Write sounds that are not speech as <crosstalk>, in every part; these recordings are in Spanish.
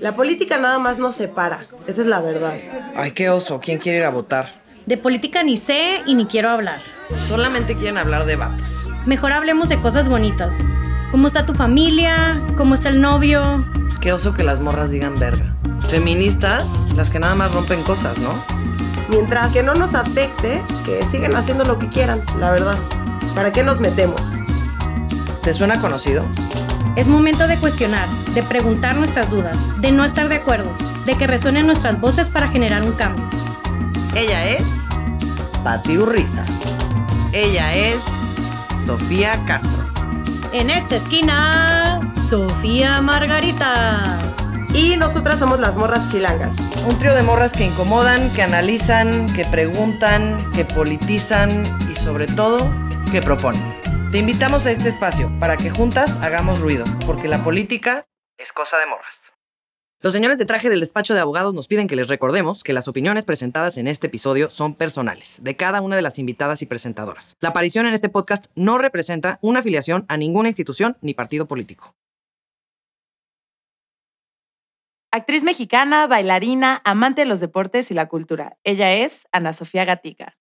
La política nada más nos separa, esa es la verdad. Ay, qué oso, ¿quién quiere ir a votar? De política ni sé y ni quiero hablar. Solamente quieren hablar de vatos. Mejor hablemos de cosas bonitas. ¿Cómo está tu familia? ¿Cómo está el novio? Qué oso que las morras digan verga. Feministas, las que nada más rompen cosas, ¿no? Mientras que no nos afecte, que sigan haciendo lo que quieran, la verdad. ¿Para qué nos metemos? ¿Te suena conocido? Es momento de cuestionar, de preguntar nuestras dudas, de no estar de acuerdo, de que resuenen nuestras voces para generar un cambio. Ella es Pati Urriza. Ella es Sofía Castro. En esta esquina, Sofía Margarita. Y nosotras somos las morras chilangas. Un trío de morras que incomodan, que analizan, que preguntan, que politizan y sobre todo, que proponen. Te invitamos a este espacio para que juntas hagamos ruido, porque la política es cosa de morras. Los señores de traje del despacho de abogados nos piden que les recordemos que las opiniones presentadas en este episodio son personales, de cada una de las invitadas y presentadoras. La aparición en este podcast no representa una afiliación a ninguna institución ni partido político. Actriz mexicana, bailarina, amante de los deportes y la cultura. Ella es Ana Sofía Gatica.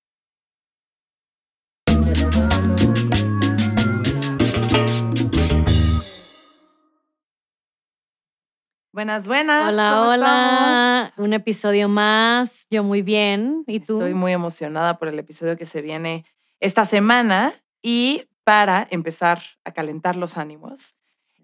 Buenas, buenas. Hola, ¿cómo hola. estamos? Un episodio más. Yo muy bien. ¿Y tú? Estoy muy emocionada por el episodio que se viene esta semana y para empezar a calentar los ánimos,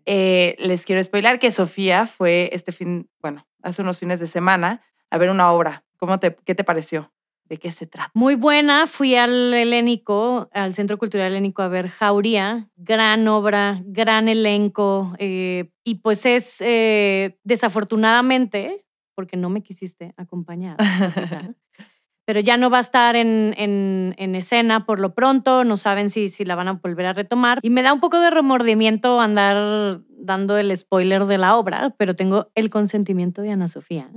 eh, les quiero spoiler que Sofía fue este fin, bueno, hace unos fines de semana a ver una obra. ¿Cómo te, ¿Qué te pareció? ¿De qué se trata? Muy buena. Fui al Helénico, al Centro Cultural Helénico a ver Jauría. Gran obra, gran elenco. eh, y pues es eh, desafortunadamente, porque no me quisiste acompañar, <laughs> pero ya no va a estar en, en- en escena por lo pronto. No saben si, si la van a volver a retomar. Y me da un poco de remordimiento andar dando el spoiler de la obra, pero tengo el consentimiento de Ana Sofía.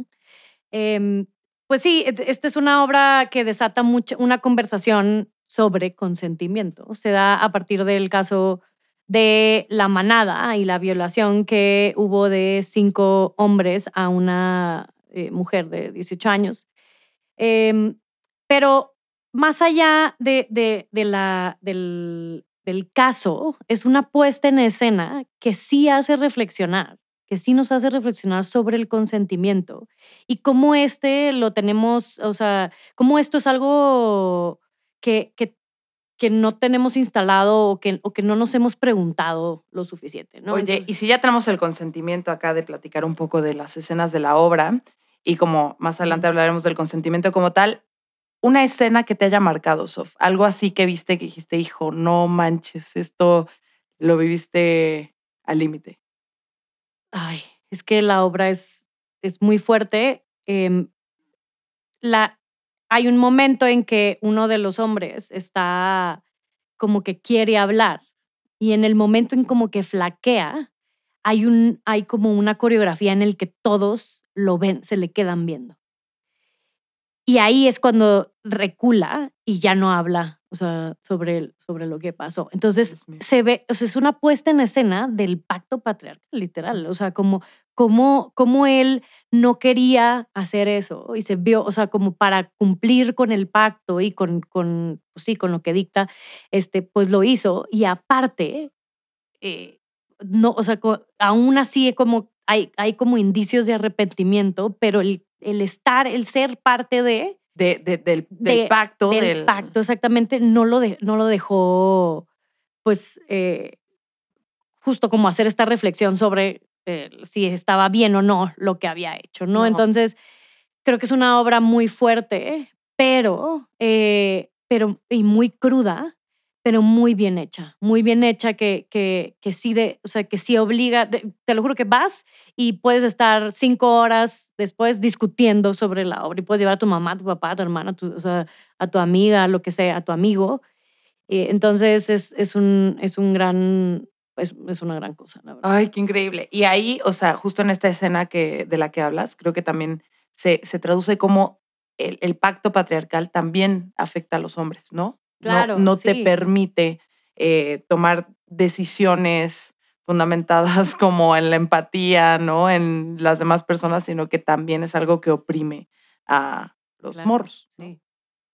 Em, pues sí, et- esta es una obra que desata mucho, una conversación sobre consentimiento. Se da a partir del caso de la manada y la violación que hubo de cinco hombres a una eh, mujer de 18 años. Em, pero más allá de, la, del caso, es una puesta en escena que sí hace reflexionar, que sí nos hace reflexionar sobre el consentimiento y cómo este lo tenemos, o sea, cómo esto es algo que, que, que no tenemos instalado o que, o que no nos hemos preguntado lo suficiente. ¿no? Oye, Entonces- y si ya tenemos el consentimiento acá de platicar un poco de las escenas de la obra y como más adelante hablaremos del consentimiento como tal, una escena que te haya marcado, Sof, algo así que viste que dijiste, hijo, no manches, esto lo viviste al límite. Ay, es que la obra es, es muy fuerte. Em, la, hay un momento en que uno de los hombres está como que quiere hablar y en el momento en como que flaquea, hay, un, hay como una coreografía en el que todos lo ven, se le quedan viendo. Y ahí es cuando recula y ya no habla o sea, sobre, sobre lo que pasó. Entonces, se ve, o sea, es una puesta en escena del pacto patriarcal, literal. O sea, como, como, como él no quería hacer eso y se vio, o sea, como para cumplir con el pacto y con, con pues sí, con lo que dicta, este, pues lo hizo. Y aparte, eh, no, o sea, aún así como hay, hay como indicios de arrepentimiento, pero el, el estar, el ser parte de, De, de- del, del de- pacto. del del, pacto, exactamente, no lo, de- no lo dejó, pues, eh, justo como hacer esta reflexión sobre eh, si estaba bien o no lo que había hecho, ¿no? No. Entonces, creo que es una obra muy fuerte, pero, eh, pero, y muy cruda, pero muy bien hecha, muy bien hecha que, que, que sí, de, o sea, que sí obliga, te lo juro que vas y puedes estar cinco horas después discutiendo sobre la obra y puedes llevar a tu mamá, a tu papá, a tu hermana, a tu, o a tu amiga, lo que sea, a tu amigo. Eh, entonces es, es, un, es un gran, es, es una gran cosa, la verdad. Ay, qué increíble. Y ahí, o sea, justo en esta escena que, de la que hablas, creo que también se, se traduce como el pacto patriarcal también afecta a los hombres, ¿no? No- Claro, No, te sí. permite eh, tomar decisiones, fundamentadas <laughs> como en la empatía, ¿no? En las demás personas, sino que también es algo que oprime a los Claro, morros. Sí.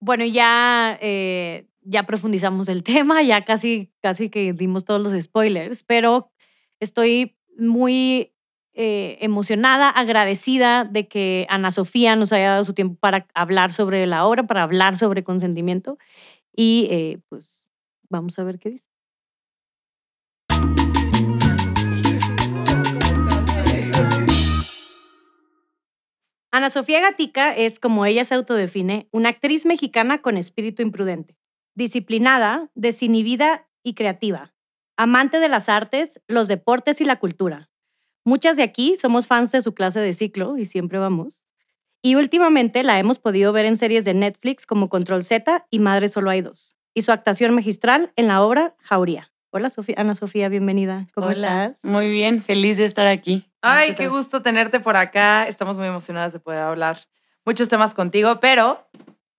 Bueno, ya, eh, ya profundizamos el <laughs> tema, ya casi, casi que dimos todos los spoilers, pero estoy muy eh, emocionada, agradecida de que Ana Sofía nos haya dado su tiempo para hablar sobre la obra, para hablar sobre consentimiento y eh, pues vamos a ver qué dice. Ana Sofía Gatica es, como ella se autodefine, una actriz mexicana con espíritu imprudente, disciplinada, desinhibida y creativa, amante de las artes, los deportes y la cultura. Muchas de aquí somos fans de su clase de ciclo y siempre vamos. Y últimamente la hemos podido ver en series de Netflix como Control Z y Madre Solo Hay Dos, y su actuación magistral en la obra Jauría. Hola, Sofía. Ana Sofía, bienvenida. ¿Cómo Hola. estás? Muy bien, feliz de estar aquí. Ay, ¿Qué gusto tenerte por acá. Estamos muy emocionadas de poder hablar muchos temas contigo, pero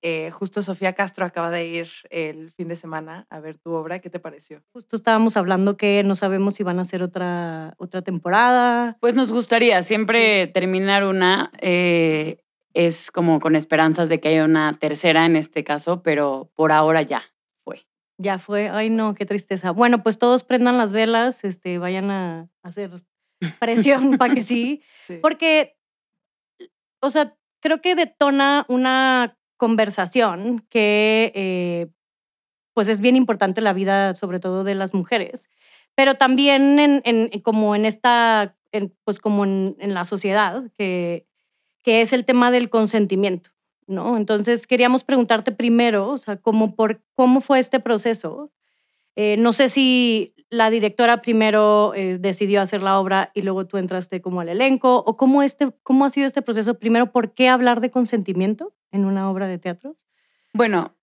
eh, justo Sofía Castro acaba de ir el fin de semana a ver tu obra. ¿Qué te pareció? Justo estábamos hablando que no sabemos si van a hacer otra, otra temporada. Pues nos gustaría siempre terminar una, eh, es como con esperanzas de que haya una tercera en este caso, pero por ahora ya fue. Ya fue, ay no, qué tristeza. Bueno, pues todos prendan las velas, este, vayan a hacer presión para que sí, <laughs> Sí. porque, o sea, creo que detona una conversación que, eh, pues es bien importante la vida, sobre todo de las mujeres, pero también en, en- como en esta, en, pues como en, en la sociedad, que, que es el tema del consentimiento. ¿no? Entonces queríamos preguntarte primero, o sea, cómo, por, cómo fue este proceso. Eh, no sé si la directora primero eh, decidió hacer la obra y luego tú entraste como al elenco, o cómo, este, cómo ha sido este proceso. Primero, ¿por qué hablar de consentimiento en una obra de teatro? Bueno,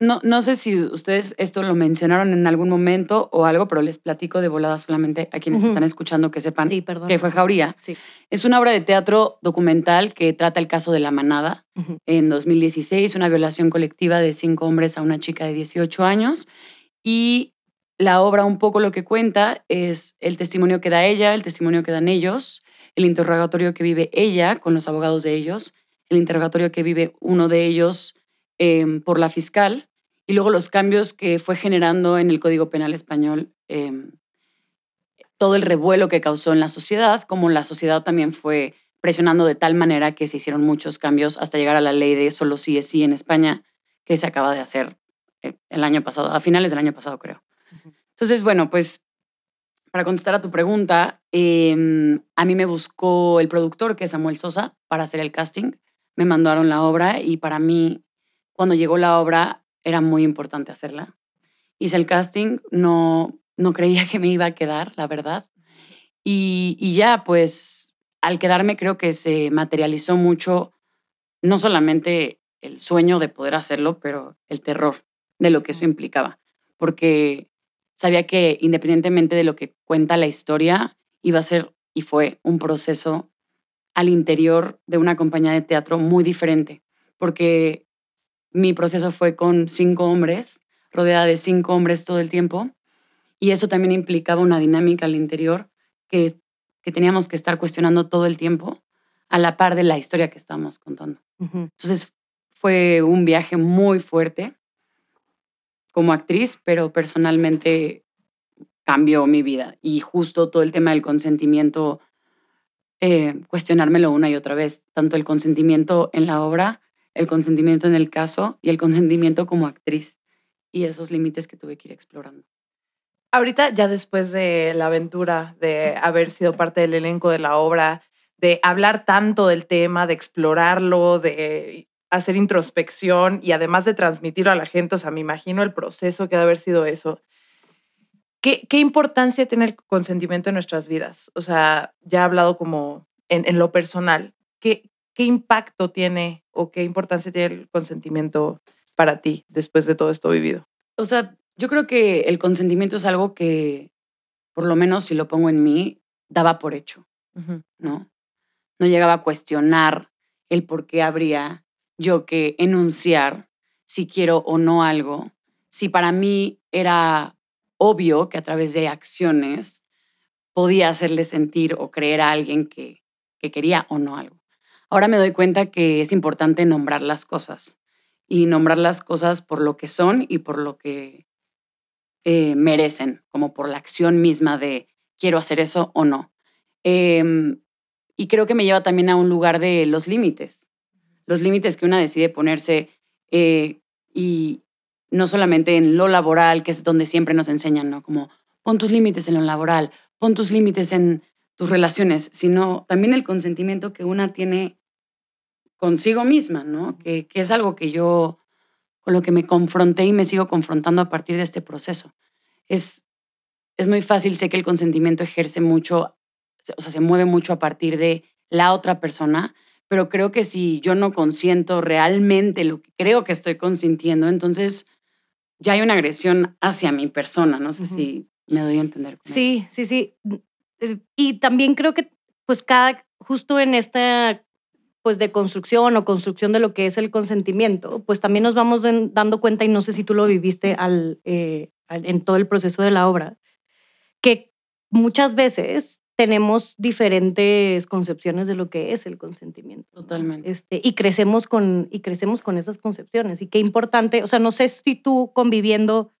no, no sé si ustedes esto lo mencionaron en algún momento o algo, pero les platico de volada solamente a quienes están escuchando que sepan Sí, que fue Jauría. Sí. Es una obra de teatro documental que trata el caso de la manada. Ujú. en 2016, una violación colectiva de cinco hombres a una chica de 18 años. Y la obra un poco lo que cuenta es el testimonio que da ella, el testimonio que dan ellos, el interrogatorio que vive ella con los abogados de ellos, el interrogatorio que vive uno de ellos em, por la fiscal y luego los cambios que fue generando en el Código Penal español, em, todo el revuelo que causó en la sociedad, como la sociedad también fue presionando de tal manera que se hicieron muchos cambios hasta llegar a la ley de solo sí es sí en España, que se acaba de hacer eh, el año pasado, a finales del año pasado creo. Entonces, bueno, pues para contestar a tu pregunta, em, a mí me buscó el productor, que es Samuel Sosa, para hacer el casting. Me mandaron la obra y para mí, cuando llegó la obra, era muy importante hacerla. Hice el casting, no, no creía que me iba a quedar, la verdad. Y, y ya, pues, al quedarme creo que se materializó mucho, no solamente el sueño de poder hacerlo, pero el terror de lo que eso implicaba. Porque sabía que independientemente de lo que cuenta la historia, iba a ser y fue un proceso al interior de una compañía de teatro muy diferente, porque mi proceso fue con cinco hombres, rodeada de cinco hombres todo el tiempo, y eso también implicaba una dinámica al interior que, que teníamos que estar cuestionando todo el tiempo a la par de la historia que estábamos contando. Entonces fue un viaje muy fuerte como actriz, pero personalmente cambió mi vida. Y justo todo el tema del consentimiento, eh, cuestionármelo una y otra vez, tanto el consentimiento en la obra, el consentimiento en el caso y el consentimiento como actriz. Y esos límites que tuve que ir explorando. Ahorita, ya después de la aventura de haber sido parte del elenco de la obra, de hablar tanto del tema, de explorarlo, de hacer introspección y además de transmitirlo a la gente, o sea, me imagino el proceso que debe haber sido eso. ¿Qué, qué importancia tiene el consentimiento en nuestras vidas? O sea, ya he hablado como en, en lo personal. ¿Qué, ¿Qué impacto tiene o qué importancia tiene el consentimiento para ti después de todo esto vivido? O sea, yo creo que el consentimiento es algo que, por lo menos si lo pongo en mí, daba por hecho. ¿no? No llegaba a cuestionar el por qué habría yo que enunciar si quiero o no algo, si para mí era obvio que a través de acciones podía hacerle sentir o creer a alguien que, que quería o no algo. Ahora me doy cuenta que es importante nombrar las cosas y nombrar las cosas por lo que son y por lo que eh, merecen, como por la acción misma de quiero hacer eso o no. Em, y creo que me lleva también a un lugar de los límites, los límites que una decide ponerse eh, y no solamente en lo laboral, que es donde siempre nos enseñan, ¿no? Como pon tus límites en lo laboral, pon tus límites en tus relaciones, sino también el consentimiento que una tiene consigo misma, ¿no? Que, que es algo que yo, con lo que me confronté y me sigo confrontando a partir de este proceso. Es, es muy fácil, sé que el consentimiento ejerce mucho, o sea, se mueve mucho a partir de la otra persona, pero creo que si yo no consiento realmente lo que creo que estoy consintiendo, entonces ya hay una agresión hacia mi persona. No sé si me doy a entender. sí, sí, sí. Eh, y también creo que, pues, cada, justo en esta, pues, de construcción o construcción de lo que es el consentimiento, pues también nos vamos dando cuenta, y no sé si tú lo viviste eh, al, en todo el proceso de la obra, que muchas veces tenemos diferentes concepciones de lo que es el consentimiento. Totalmente. Este, y, crecemos con, y crecemos con esas concepciones. Y qué importante, o sea, no sé si tú conviviendo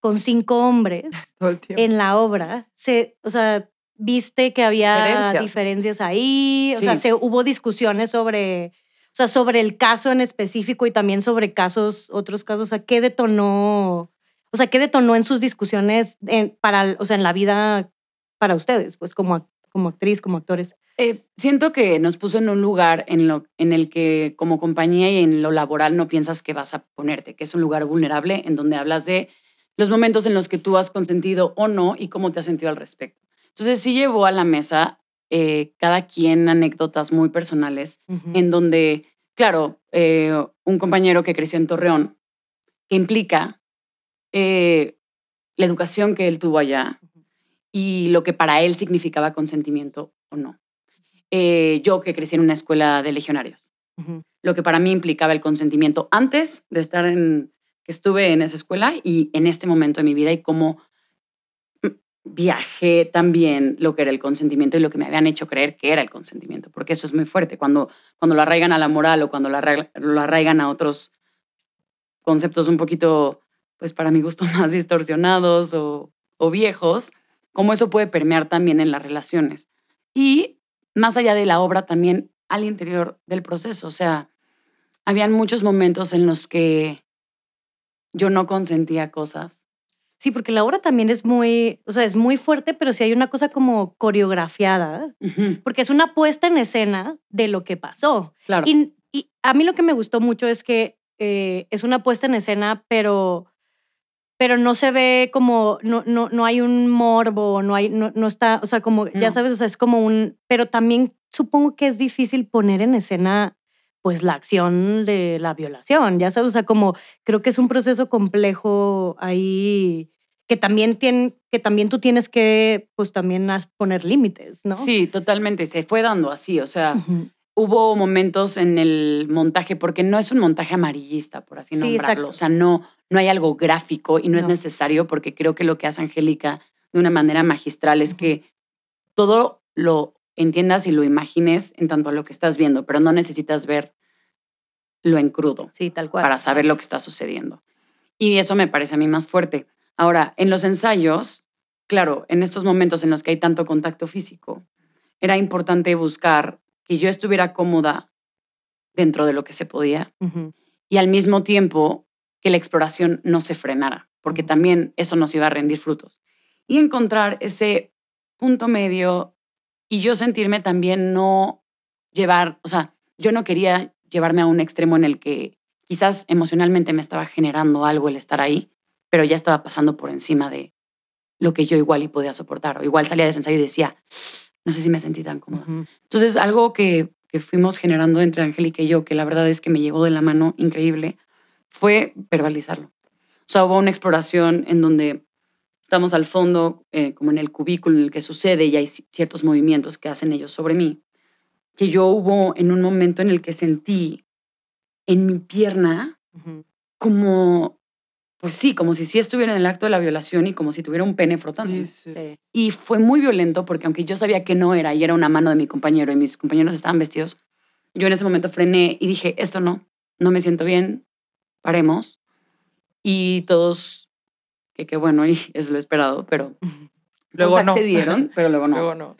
con cinco hombres <laughs> en la obra, se, o sea, viste que había diferencias ahí, o sea, se, hubo discusiones sobre, o sea, sobre el caso en específico y también sobre casos, otros casos, o sea, ¿qué detonó, o sea, qué detonó en sus discusiones en, para, o sea, en la vida para ustedes, pues como, como actriz, como actores? Eh, siento que nos puso en un lugar en, lo, en el que como compañía y en lo laboral no piensas que vas a ponerte, que es un lugar vulnerable en donde hablas de los momentos en los que tú has consentido o no y cómo te has sentido al respecto. Entonces sí llevó a la mesa eh, cada quien anécdotas muy personales en donde, claro, eh, un compañero que creció en Torreón, que implica la educación que él tuvo allá, y lo que para él significaba consentimiento o no. Eh, yo que crecí en una escuela de legionarios, lo que para mí implicaba el consentimiento antes de estar en, que estuve en esa escuela y en este momento de mi vida y cómo viajé también lo que era el consentimiento y lo que me habían hecho creer que era el consentimiento, porque eso es muy fuerte, cuando, cuando lo arraigan a la moral o cuando lo arraigan, a otros conceptos un poquito, pues para mi gusto, <laughs> más distorsionados o, o viejos, cómo eso puede permear también en las relaciones. Y más allá de la obra, también al interior del proceso. O sea, habían muchos momentos en los que yo no consentía cosas. Sí, porque la obra también es muy, o sea, es muy fuerte, pero sí hay una cosa como coreografiada, porque es una puesta en escena de lo que pasó. Claro. Y, a mí lo que me gustó mucho es que eh, es una puesta en escena, pero pero no se ve como, no, no, no hay un morbo, no, hay, no, no está, o sea, como, ya sabes, o sea, es como un, pero también supongo que es difícil poner en escena pues la acción de la violación, ya sabes, o sea, como creo que es un proceso complejo ahí que también, tiene, que también tú tienes que, pues también poner límites, ¿no? Sí, totalmente, se fue dando así, o sea, hubo momentos en el montaje, porque no es un montaje amarillista, por así nombrarlo. O sea, no, no hay algo gráfico y no, es necesario, porque creo que lo que hace Angélica de una manera magistral es que todo lo entiendas y lo imagines en tanto a lo que estás viendo, pero no necesitas ver lo en crudo. Sí, tal cual. Para saber lo que está sucediendo. Y eso me parece a mí más fuerte. Ahora, en los ensayos, claro, en estos momentos en los que hay tanto contacto físico, era importante buscar que yo estuviera cómoda dentro de lo que se podía y al mismo tiempo que la exploración no se frenara, porque también eso nos iba a rendir frutos. Y encontrar ese punto medio y yo sentirme también no llevar, o sea, yo no quería llevarme a un extremo en el que quizás emocionalmente me estaba generando algo el estar ahí, pero ya estaba pasando por encima de lo que yo igual y podía soportar. O igual salía de ese ensayo y decía, no sé si me sentí tan cómoda. Entonces, algo que, que fuimos generando entre Angélica y yo, que la verdad es que me llevó de la mano increíble, fue verbalizarlo. O sea, hubo una exploración en donde estamos al fondo, eh, como en el cubículo en el que sucede, y hay ciertos movimientos que hacen ellos sobre mí, que yo hubo en un momento en el que sentí en mi pierna como, pues sí, como si sí estuviera en el acto de la violación y como si tuviera un pene frotando. Sí, sí. Sí. Y fue muy violento porque aunque yo sabía que no era y era una mano de mi compañero y mis compañeros estaban vestidos, yo en ese momento frené y dije, esto no, no me siento bien, paremos. Y todos, que qué bueno, y <laughs> es lo esperado, pero <laughs> Luego todos no. accedieron, pero luego no. Luego no.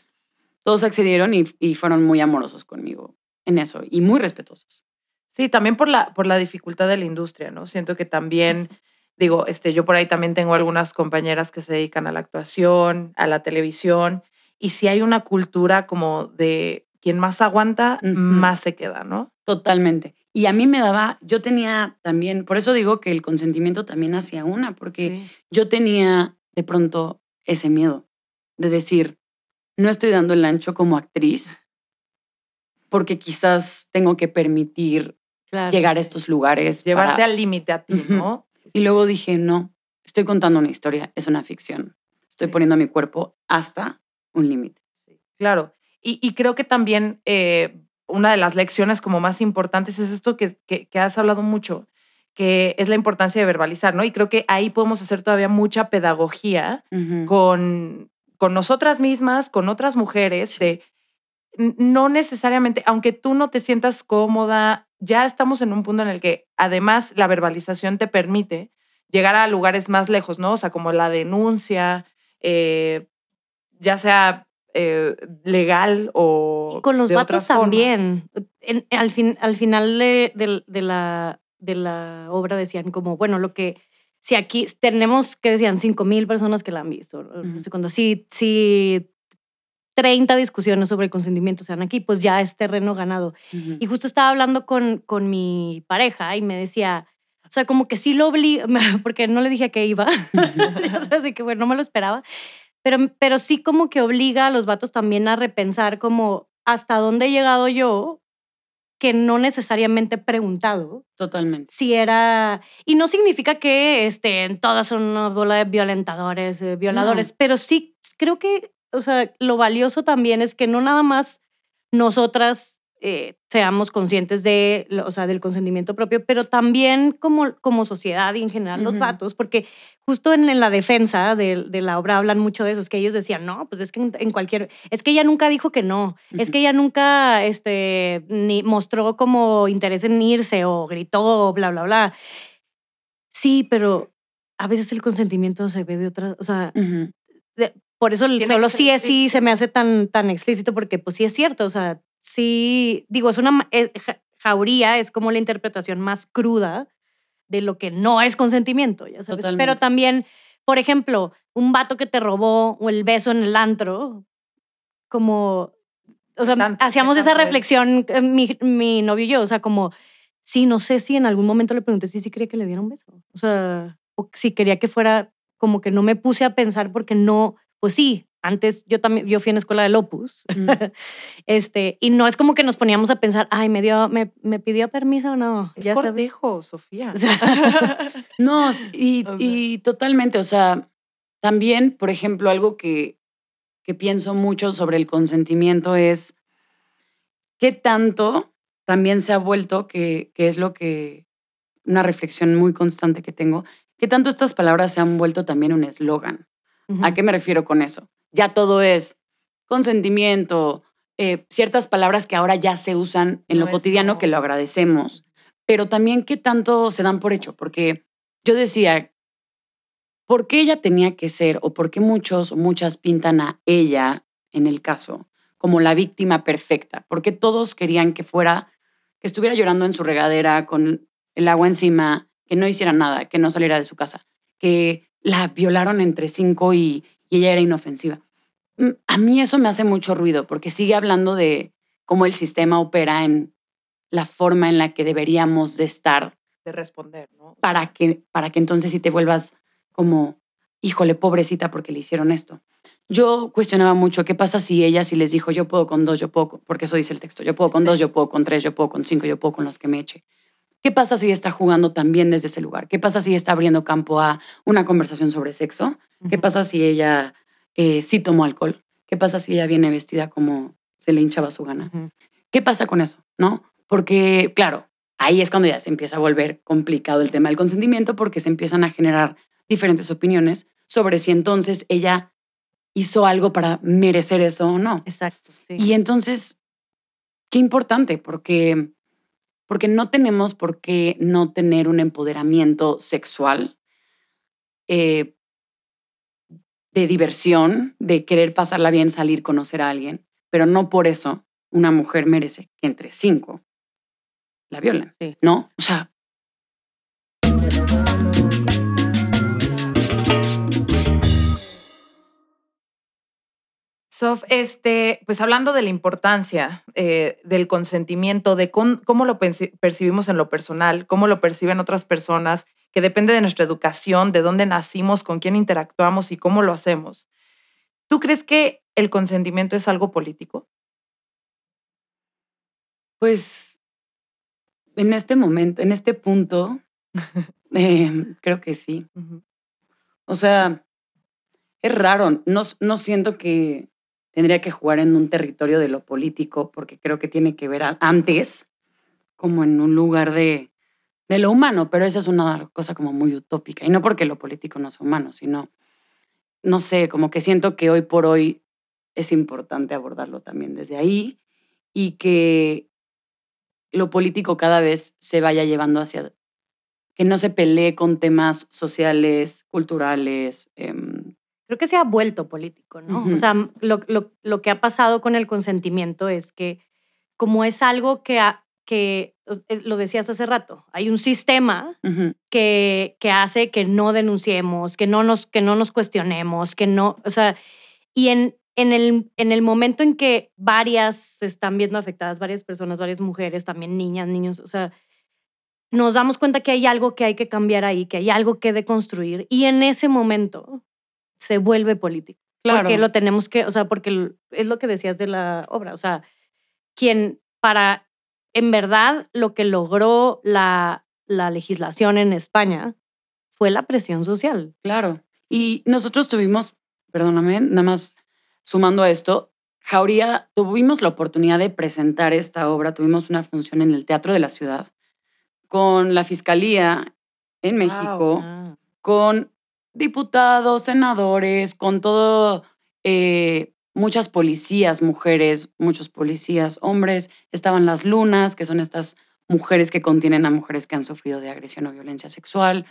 Todos accedieron y, y fueron muy amorosos conmigo en eso y muy respetuosos. Sí, también por la, por la dificultad de la industria, ¿no? Siento que también, digo, este, yo por ahí también tengo algunas compañeras que se dedican a la actuación, a la televisión, y si hay una cultura como de quien más aguanta, Ujú. más se queda, ¿no? Totalmente. Y a mí me daba, yo tenía también, por eso digo que el consentimiento también hacía una, porque Sí. yo tenía de pronto ese miedo de decir, no estoy dando el ancho como actriz, porque quizás tengo que permitir Claro. llegar a estos lugares. Llevarte para- al límite a ti. ¿no? Y luego dije, no, estoy contando una historia, es una ficción. Estoy Sí. poniendo mi cuerpo hasta un límite. Claro. Y, y creo que también eh, una de las lecciones como más importantes es esto que, que- que has hablado mucho, que es la importancia de verbalizar, ¿no? Y creo que ahí podemos hacer todavía mucha pedagogía con, con nosotras mismas, con otras mujeres, de no necesariamente, aunque tú no te sientas cómoda, ya estamos en un punto en el que además la verbalización te permite llegar a lugares más lejos, ¿no? O sea, como la denuncia, eh, ya sea eh, legal o... Con los de vatos también. En- al, fin, al final de, de- de la, de la obra decían como, bueno, lo que, si aquí tenemos, que decían, 5 mil personas que la han visto, no Ujú. sé cuándo, si, si 30 discusiones sobre el consentimiento se dan aquí, pues ya es terreno ganado. Ujú. Y justo estaba hablando con, con mi pareja y me decía, o sea, como que sí lo obliga, <laughs> porque no le dije a qué iba, <laughs> así que bueno, no me lo esperaba, pero, pero sí como que obliga a los vatos también a repensar como hasta dónde he llegado yo, que no necesariamente he preguntado Totalmente. si era, y no significa que este, todas son una bola de violentadores, eh, violadores, pero sí creo que, o sea, lo valioso también es que no nada más nosotras eh, seamos conscientes de, o sea, del consentimiento propio, pero también como, como sociedad y en general los vatos, porque justo en, en la defensa de, de la obra hablan mucho de eso, es que ellos decían, no, pues es que en, en cualquier, es que ella nunca dijo que no, es que ella nunca este, ni mostró como interés en irse o gritó, bla, bla, bla. Sí, pero a veces el consentimiento se ve de otra, o sea, de- por eso el solo sí es sí se me hace tan, tan explícito porque pues sí es cierto, o sea, sí, digo, es una, eh, ja- jauría es como la interpretación más cruda de lo que no es consentimiento, ya sabes. Totalmente. Pero también, por ejemplo, un vato que te robó o el beso en el antro, como, o sea, tanto- hacíamos esa reflexión eh, mi, mi novio y yo, o sea, como, sí, no sé si en algún momento le pregunté si sí quería que le diera un beso, o sea, o si quería que fuera, como que no me puse a pensar porque no, pues sí, antes yo también, yo fui en escuela del Opus, <laughs> este, y no es como que nos poníamos a pensar, ay, me dio, me, me pidió permiso o no. Es Ya sabes. cortejo, Sofía. <laughs> O sea, <laughs> No, y, y totalmente, o sea, también, por ejemplo, algo que, que pienso mucho sobre el consentimiento es qué tanto también se ha vuelto, que, que es lo que, una reflexión muy constante que tengo, qué tanto estas palabras se han vuelto también un eslogan. ¿A qué me refiero con eso? Ya todo es consentimiento, eh, ciertas palabras que ahora ya se usan en lo cotidiano, que lo agradecemos, pero también qué tanto se dan por hecho, porque yo decía, ¿por qué ella tenía que ser o por qué muchos o muchas pintan a ella, en el caso, como la víctima perfecta? ¿Por qué todos querían que fuera, que estuviera llorando en su regadera con el agua encima, que no hiciera nada, que no saliera de su casa, que la violaron entre cinco y, y ella era inofensiva? Mm, A mí eso me hace mucho ruido porque sigue hablando de cómo el sistema opera en la forma en la que deberíamos de estar De responder, ¿no? para que, para que entonces sí te vuelvas como, híjole, pobrecita porque le hicieron esto. Yo cuestionaba mucho qué pasa si ella si les dijo yo puedo con dos, yo puedo, con-", porque eso dice el texto, yo puedo con Sí. dos, yo puedo con tres, yo puedo con cinco, yo puedo con los que me eche. ¿Qué pasa si ella está jugando también desde ese lugar? ¿Qué pasa si ella está abriendo campo a una conversación sobre sexo? ¿Qué pasa si ella eh, sí tomó alcohol? ¿Qué pasa si ella viene vestida como se le hinchaba su gana? ¿Qué pasa con eso? ¿No? Porque, claro, ahí es cuando ya se empieza a volver complicado el tema del consentimiento porque se empiezan a generar diferentes opiniones sobre si entonces ella hizo algo para merecer eso o no. Exacto. sí. Y entonces, qué importante, porque, porque no tenemos por qué no tener un empoderamiento sexual eh, de diversión, de querer pasarla bien, salir, conocer a alguien, pero no por eso una mujer merece que entre cinco la violen, Sí. ¿no? O sea, Sof, este, pues hablando de la importancia eh, del consentimiento, de con- cómo lo percibimos en lo personal, cómo lo perciben otras personas, que depende de nuestra educación, de dónde nacimos, con quién interactuamos y cómo lo hacemos. ¿Tú crees que el consentimiento es algo político? pues en este momento, en este punto, <laughs> eh, creo que sí. O sea, es raro. No, no siento que tendría que jugar en un territorio de lo político, porque creo que tiene que ver antes como en un lugar de, de lo humano, pero eso es una cosa como muy utópica. Y no porque lo político no sea humano, sino, no sé, como que siento que hoy por hoy es importante abordarlo también desde ahí y que lo político cada vez se vaya llevando hacia que no se pelee con temas sociales, culturales. em, Creo que se ha vuelto político, ¿no? Ujú. O sea, lo, lo- lo que ha pasado con el consentimiento es que como es algo que, ha- que eh, lo decías hace rato, hay un sistema ujú, que, que hace que no denunciemos, que no nos, que no nos cuestionemos, que no, o sea, y en, en, el, en el momento en que varias se están viendo afectadas, varias personas, varias mujeres, también niñas, niños, o sea, nos damos cuenta que hay algo que hay que cambiar ahí, que hay algo que deconstruir, y en ese momento se vuelve político. Claro. Porque lo tenemos que, o sea, porque es lo que decías de la obra, o sea, quien para, en verdad, lo que logró la, la legislación en España fue la presión social. Claro. Y nosotros tuvimos, perdóname, nada más sumando a esto, Jauría, tuvimos la oportunidad de presentar esta obra, tuvimos una función en el Teatro de la Ciudad con la Fiscalía en México, con diputados, senadores, con todo, eh, muchas policías, mujeres, muchos policías, hombres. Estaban las lunas, que son estas mujeres que contienen a mujeres que han sufrido de agresión o violencia sexual.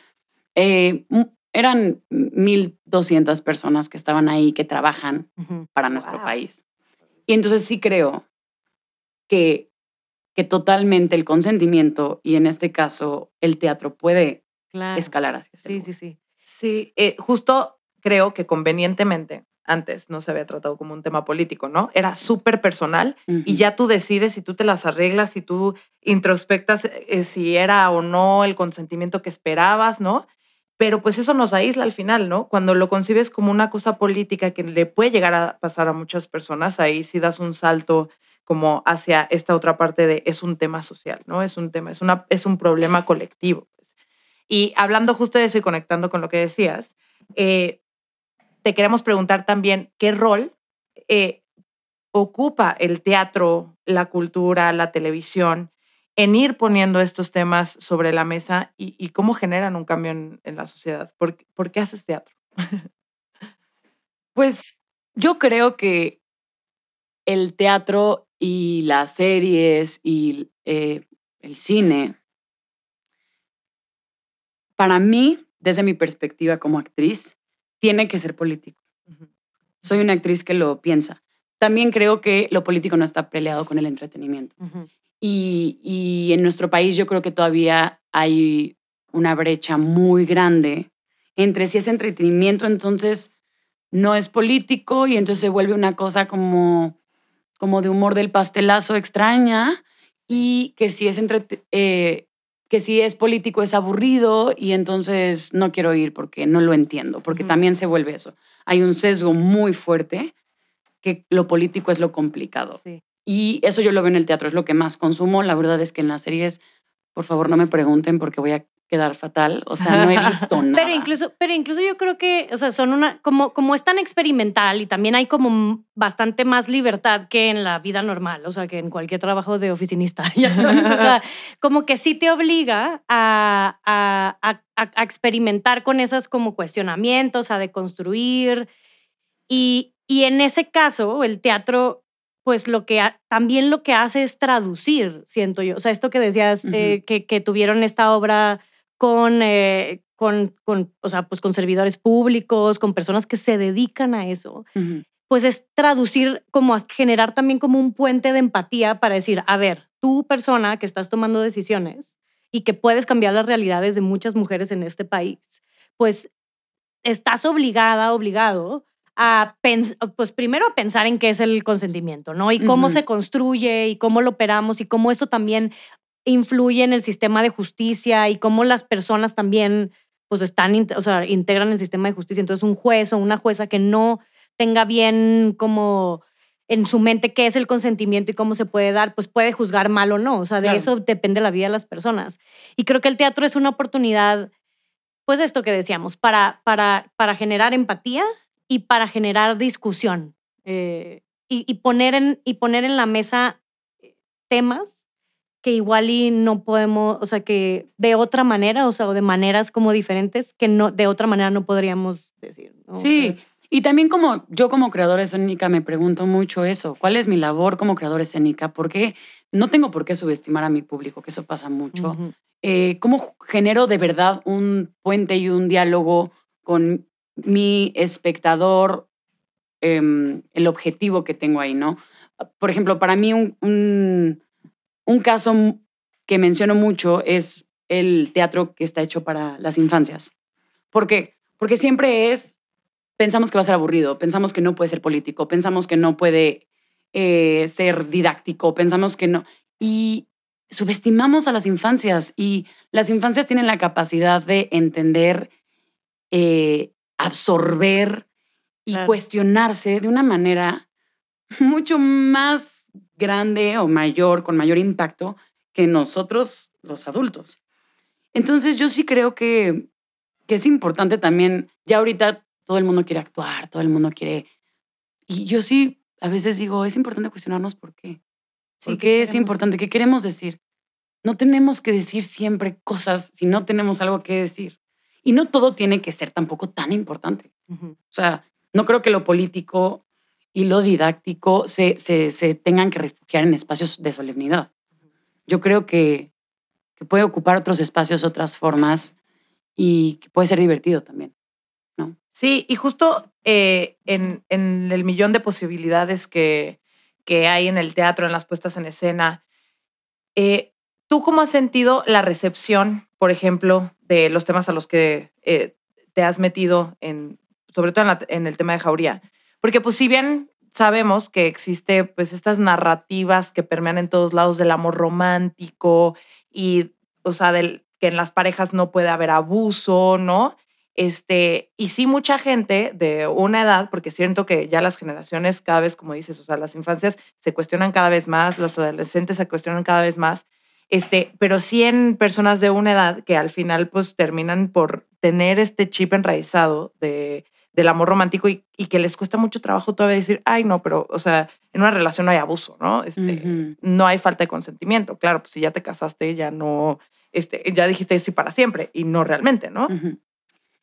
Eh, eran 1.200 personas que estaban ahí, que trabajan para nuestro Wow. país. Y entonces sí creo que, que totalmente el consentimiento y en este caso el teatro puede Claro. escalar hacia ese Sí, lugar. sí, sí. Sí, eh, justo creo que convenientemente antes no se había tratado como un tema político, ¿no? Era súper personal y ya tú decides si tú te las arreglas, si tú introspectas eh, si era o no el consentimiento que esperabas, ¿no? Pero pues eso nos aísla al final, ¿no? Cuando lo concibes como una cosa política que le puede llegar a pasar a muchas personas, ahí sí das un salto como hacia esta otra parte de es un tema social, ¿no? Es un tema, es, una, es un problema colectivo. Y hablando justo de eso y conectando con lo que decías, eh, te queremos preguntar también qué rol eh, ocupa el teatro, la cultura, la televisión en ir poniendo estos temas sobre la mesa y, cómo generan un cambio en, la sociedad. ¿Por, qué- por qué haces teatro? <laughs> Pues yo creo que el teatro y las series y eh, el cine, para mí, desde mi perspectiva como actriz, tiene que ser político. Soy una actriz que lo piensa. También creo que lo político no está peleado con el entretenimiento. Ujú. Y, y en nuestro país yo creo que todavía hay una brecha muy grande entre si es entretenimiento, entonces no es político y entonces se vuelve una cosa como, como de humor del pastelazo extraña y que si es entrete- eh, que si es político es aburrido y entonces no quiero ir porque no lo entiendo, porque también se vuelve eso. Hay un sesgo muy fuerte que lo político es lo complicado. Sí. Y eso yo lo veo en el teatro, es lo que más consumo. La verdad es que en las series, por favor, no me pregunten porque voy a quedar fatal. O sea, no he visto <laughs> nada. Pero incluso, pero incluso yo creo que, o sea, son una, como, como es tan experimental y también hay como bastante más libertad que en la vida normal, o sea, que en cualquier trabajo de oficinista. <laughs> ya sabes, o sea, como que sí te obliga a, a, a- a experimentar con esos como cuestionamientos, a deconstruir. Y, y en ese caso, el teatro, pues lo que también lo que hace es traducir, siento yo. O sea, esto que decías, eh, Ujú. que, que tuvieron esta obra con, eh, con, con, o sea, pues con servidores públicos, con personas que se dedican a eso, pues es traducir, como a generar también como un puente de empatía para decir, a ver, tú persona que estás tomando decisiones y que puedes cambiar las realidades de muchas mujeres en este país, pues estás obligada, obligado a pens- pues primero a pensar en qué es el consentimiento, ¿no? Y cómo se construye y cómo lo operamos y cómo eso también influye en el sistema de justicia y cómo las personas también pues están, o sea, integran el sistema de justicia. Entonces un juez o una jueza que no tenga bien como en su mente qué es el consentimiento y cómo se puede dar, pues puede juzgar mal o no. O sea, de Claro. eso depende la vida de las personas. Y creo que el teatro es una oportunidad, pues esto que decíamos, para, para, para generar empatía y para generar discusión. eh, y, y poner en, y poner en la mesa eh, temas que igual y no podemos, o sea, que de otra manera, o sea, o de maneras como diferentes, que no, de otra manera no podríamos decir. ¿no? Sí, y también como yo como creadora escénica me pregunto mucho eso, ¿cuál es mi labor como creadora escénica? Porque no tengo por qué subestimar a mi público, que eso pasa mucho. Eh, ¿Cómo genero de verdad un puente y un diálogo con mi espectador, em, el objetivo que tengo ahí, ¿no? Por ejemplo, para mí un, un, un caso que menciono mucho es el teatro que está hecho para las infancias. ¿Por qué? Porque siempre es, pensamos que va a ser aburrido, pensamos que no puede ser político, pensamos que no puede eh, ser didáctico, pensamos que no. Y subestimamos a las infancias y las infancias tienen la capacidad de entender, eh, absorber y Claro. cuestionarse de una manera mucho más grande o mayor, con mayor impacto que nosotros los adultos. Entonces yo sí creo que, que es importante también, ya ahorita todo el mundo quiere actuar, todo el mundo quiere... Y yo sí a veces digo, es importante cuestionarnos por qué. Sí, ¿Por ¿qué qué es importante? ¿Qué queremos decir? No tenemos que decir siempre cosas si no tenemos algo que decir. Y no todo tiene que ser tampoco tan importante. O sea, no creo que lo político y lo didáctico se, se, se tengan que refugiar en espacios de solemnidad. Yo creo que, que puede ocupar otros espacios, otras formas y que puede ser divertido también. Sí, y justo eh, en, en el millón de posibilidades que, que hay en el teatro, en las puestas en escena, eh, ¿tú cómo has sentido la recepción, por ejemplo, de los temas a los que eh, te has metido, en, sobre todo en el tema de Jauría? Porque pues si bien sabemos que existe pues estas narrativas que permean en todos lados del amor romántico y, o sea, del, que en las parejas no puede haber abuso, ¿no? Este, y sí, mucha gente de una edad, porque siento que ya las generaciones cada vez, como dices, o sea, las infancias se cuestionan cada vez más, los adolescentes se cuestionan cada vez más, este, pero sí en personas de una edad que al final pues terminan por tener este chip enraizado de, del amor romántico y, y que les cuesta mucho trabajo todavía decir, ay, no, pero, o sea, en una relación no hay abuso, ¿no? Este, no hay falta de consentimiento. Claro, pues si ya te casaste, ya no, este, ya dijiste sí para siempre y no realmente, ¿no?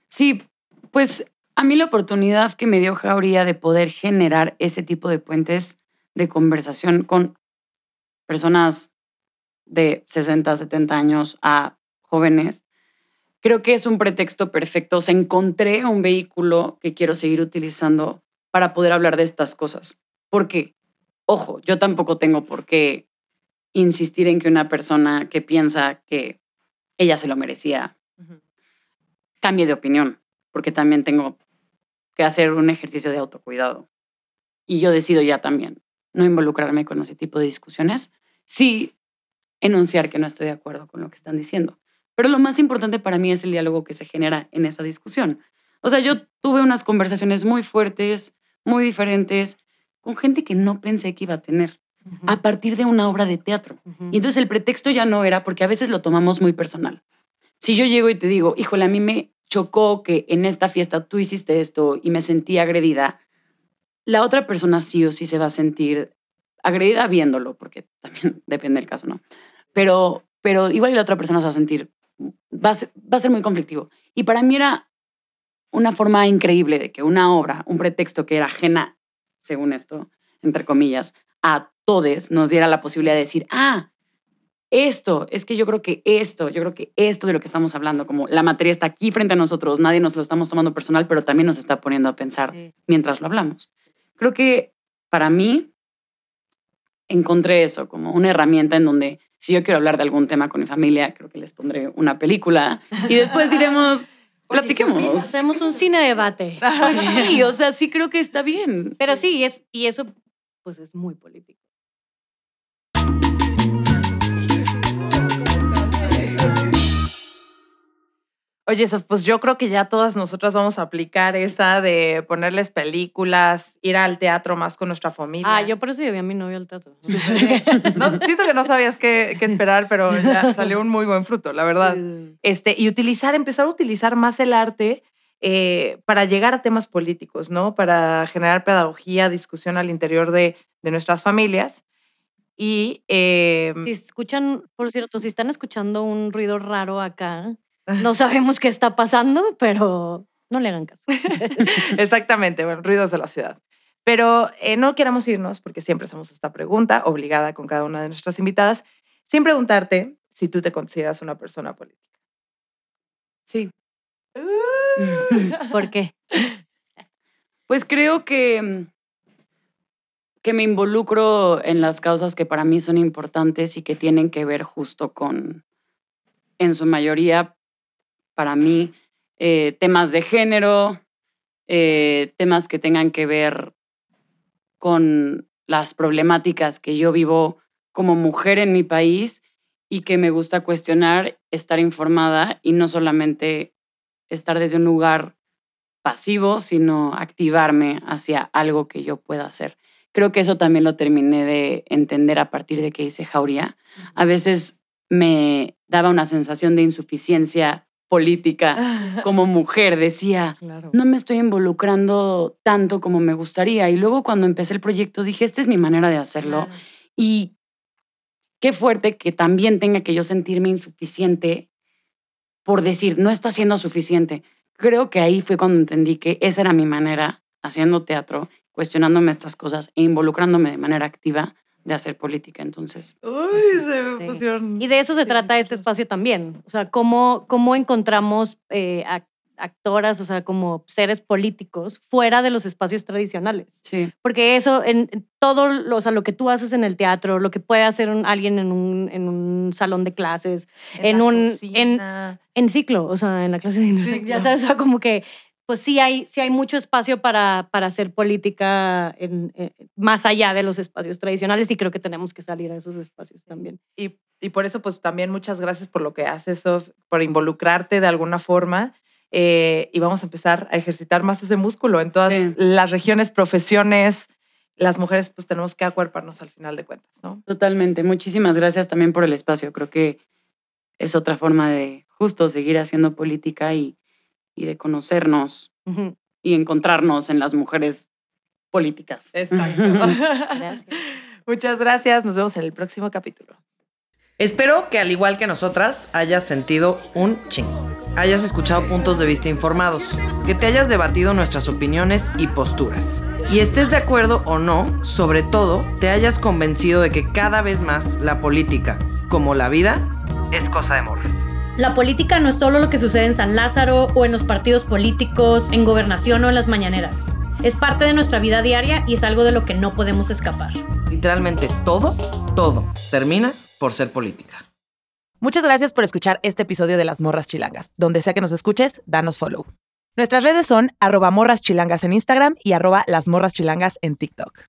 Sí, pues a mí la oportunidad que me dio Jauría de poder generar ese tipo de puentes de conversación con personas de 60, 70 años a jóvenes, creo que es un pretexto perfecto. O sea, encontré un vehículo que quiero seguir utilizando para poder hablar de estas cosas. Porque, ojo, yo tampoco tengo por qué insistir en que una persona que piensa que ella se lo merecía cambie de opinión, porque también tengo que hacer un ejercicio de autocuidado. Y yo decido ya también no involucrarme con ese tipo de discusiones, sí enunciar que no estoy de acuerdo con lo que están diciendo. Pero lo más importante para mí es el diálogo que se genera en esa discusión. O sea, yo tuve unas conversaciones muy fuertes, muy diferentes, con gente que no pensé que iba a tener a partir de una obra de teatro. Y entonces el pretexto ya no era, porque a veces lo tomamos muy personal. si yo llego y te digo, híjole, a mí me chocó que en esta fiesta tú hiciste esto y me sentí agredida, la otra persona sí o sí se va a sentir agredida viéndolo, porque también <laughs> depende del caso, ¿no? Pero, pero igual y la otra persona se va a sentir, va a ser, va a ser muy conflictivo. Y para mí era una forma increíble de que una obra, un pretexto que era ajena, según esto, entre comillas, a todos, nos diera la posibilidad de decir, ah, esto, es que yo creo que esto, yo creo que esto de lo que estamos hablando, como la materia está aquí frente a nosotros, nadie nos lo estamos tomando personal, pero también nos está poniendo a pensar Sí. mientras lo hablamos. Creo que para mí encontré eso como una herramienta en donde si yo quiero hablar de algún tema con mi familia, creo que les pondré una película y después diremos, <laughs> platiquemos. Hacemos un cine debate. <laughs> Sí, o sea, sí creo que está bien. Pero sí, es, y eso pues es muy político. Oye, Sof, pues yo creo que ya todas nosotras vamos a aplicar esa de ponerles películas, ir al teatro más con nuestra familia. Ah, yo por eso llevé a mi novio al teatro. <laughs> No, siento que no sabías qué, qué esperar, pero ya salió un muy buen fruto, la verdad. Este, y utilizar, empezar a utilizar más el arte eh, para llegar a temas políticos, ¿no? Para generar pedagogía, discusión al interior de, de nuestras familias. Y eh, Si escuchan, por cierto, si están escuchando un ruido raro acá, no sabemos qué está pasando, pero no le hagan caso. <laughs> exactamente, bueno, ruidos de la ciudad. Pero eh, no queramos irnos, porque siempre hacemos esta pregunta, obligada con cada una de nuestras invitadas, sin preguntarte si tú te consideras una persona política. Sí. ¿Por qué? Pues creo que, que me involucro en las causas que para mí son importantes y que tienen que ver justo con, en su mayoría, para mí, eh, temas de género, eh, temas que tengan que ver con las problemáticas que yo vivo como mujer en mi país y que me gusta cuestionar, estar informada y no solamente estar desde un lugar pasivo, sino activarme hacia algo que yo pueda hacer. Creo que eso también lo terminé de entender a partir de que hice Jauría. A veces me daba una sensación de insuficiencia política <laughs> como mujer. Decía, Claro. no me estoy involucrando tanto como me gustaría. Y luego cuando empecé el proyecto dije, esta es mi manera de hacerlo. Y qué fuerte que también tenga que yo sentirme insuficiente por decir, no está siendo suficiente. Creo que ahí fue cuando entendí que esa era mi manera, haciendo teatro, cuestionándome estas cosas e involucrándome de manera activa de hacer política. Entonces, Uy, se me Sí. pusieron. Y de eso se trata este espacio también. O sea, cómo, cómo encontramos eh, ac- actoras, o sea, como seres políticos fuera de los espacios tradicionales. sí. Porque eso, en en todo, lo- o sea, lo que tú haces en el teatro, lo que puede hacer un- alguien en un, en un salón de clases, en un- en- en ciclo, o sea, en la clase de intersección, ya sabes, o sea, como que, pues sí hay, sí hay mucho espacio para, para hacer política en, eh, más allá de los espacios tradicionales y creo que tenemos que salir a esos espacios también. Y, y por eso, pues también muchas gracias por lo que haces, Sof, por involucrarte de alguna forma. eh, y vamos a empezar a ejercitar más ese músculo en todas Sí. las regiones, profesiones. Las mujeres, pues tenemos que acuerparnos al final de cuentas, ¿no? Totalmente. Muchísimas gracias también por el espacio. Creo que es otra forma de justo seguir haciendo política y, y de conocernos y encontrarnos en las mujeres políticas. Exacto. <laughs> Gracias. Muchas gracias. Nos vemos en el próximo capítulo. Espero que al igual que nosotras hayas sentido un chingo. Hayas escuchado puntos de vista informados, que te hayas debatido nuestras opiniones y posturas. Y estés de acuerdo o no, sobre todo, te hayas convencido de que cada vez más la política, como la vida, es cosa de morras. La política no es solo lo que sucede en San Lázaro o en los partidos políticos, en gobernación o en las mañaneras. Es parte de nuestra vida diaria y es algo de lo que no podemos escapar. Literalmente todo, todo termina por ser política. Muchas gracias por escuchar este episodio de Las Morras Chilangas. Donde sea que nos escuches, danos follow. Nuestras redes son arroba morras chilangas en Instagram y arroba las morras chilangas en TikTok.